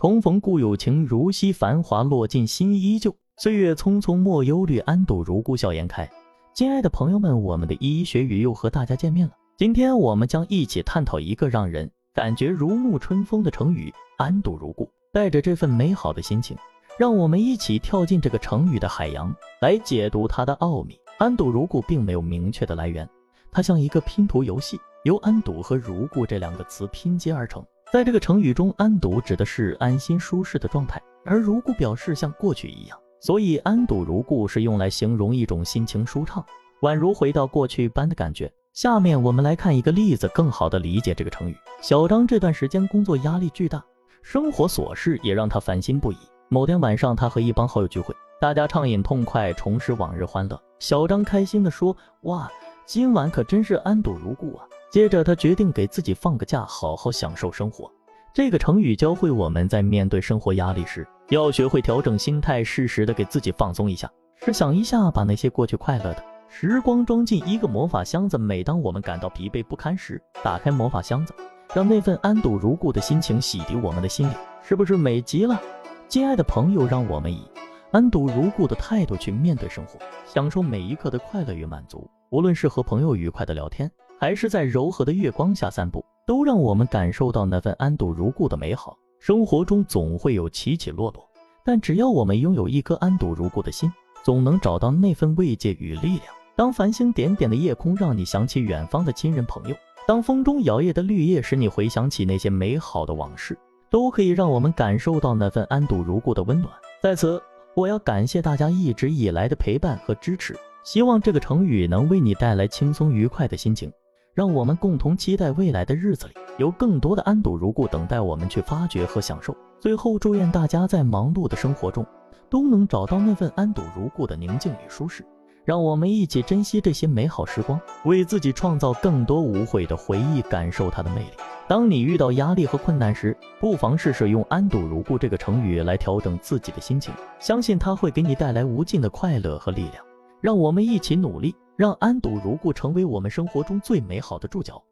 重逢故友情如昔，繁华落尽心依旧。岁月匆匆莫忧虑，安堵如故笑颜开。亲爱的朋友们，我们的依依学语又和大家见面了。今天我们将一起探讨一个让人感觉如沐春风的成语“安堵如故”。带着这份美好的心情，让我们一起跳进这个成语的海洋，来解读它的奥秘。安堵如故并没有明确的来源，它像一个拼图游戏，由安堵和如故这两个词拼接而成。在这个成语中，安堵指的是安心舒适的状态，而如故表示像过去一样。所以，安堵如故是用来形容一种心情舒畅，宛如回到过去般的感觉。下面我们来看一个例子，更好的理解这个成语。小张这段时间工作压力巨大，生活琐事也让他烦心不已。某天晚上，他和一帮好友聚会，大家畅饮痛快，重拾往日欢乐。小张开心地说：“哇，今晚可真是安堵如故啊！”接着，他决定给自己放个假，好好享受生活。这个成语教会我们在面对生活压力时，要学会调整心态，适时的给自己放松一下。试想一下，把那些过去快乐的时光装进一个魔法箱子，每当我们感到疲惫不堪时，打开魔法箱子，让那份安堵如故的心情洗涤我们的心灵，是不是美极了？亲爱的朋友，让我们以安堵如故的态度去面对生活，享受每一刻的快乐与满足。无论是和朋友愉快的聊天，还是在柔和的月光下散步。都让我们感受到那份安堵如故的美好。生活中总会有起起落落，但只要我们拥有一颗安堵如故的心，总能找到那份慰藉与力量。当繁星点点的夜空让你想起远方的亲人朋友，当风中摇曳的绿叶使你回想起那些美好的往事，都可以让我们感受到那份安堵如故的温暖。在此，我要感谢大家一直以来的陪伴和支持，希望这个成语能为你带来轻松愉快的心情。让我们共同期待未来的日子里，有更多的安堵如故等待我们去发掘和享受。最后，祝愿大家在忙碌的生活中，都能找到那份安堵如故的宁静与舒适。让我们一起珍惜这些美好时光，为自己创造更多无悔的回忆，感受它的魅力。当你遇到压力和困难时，不妨试试用“安堵如故”这个成语来调整自己的心情，相信它会给你带来无尽的快乐和力量。让我们一起努力。让安堵如故成为我们生活中最美好的注脚。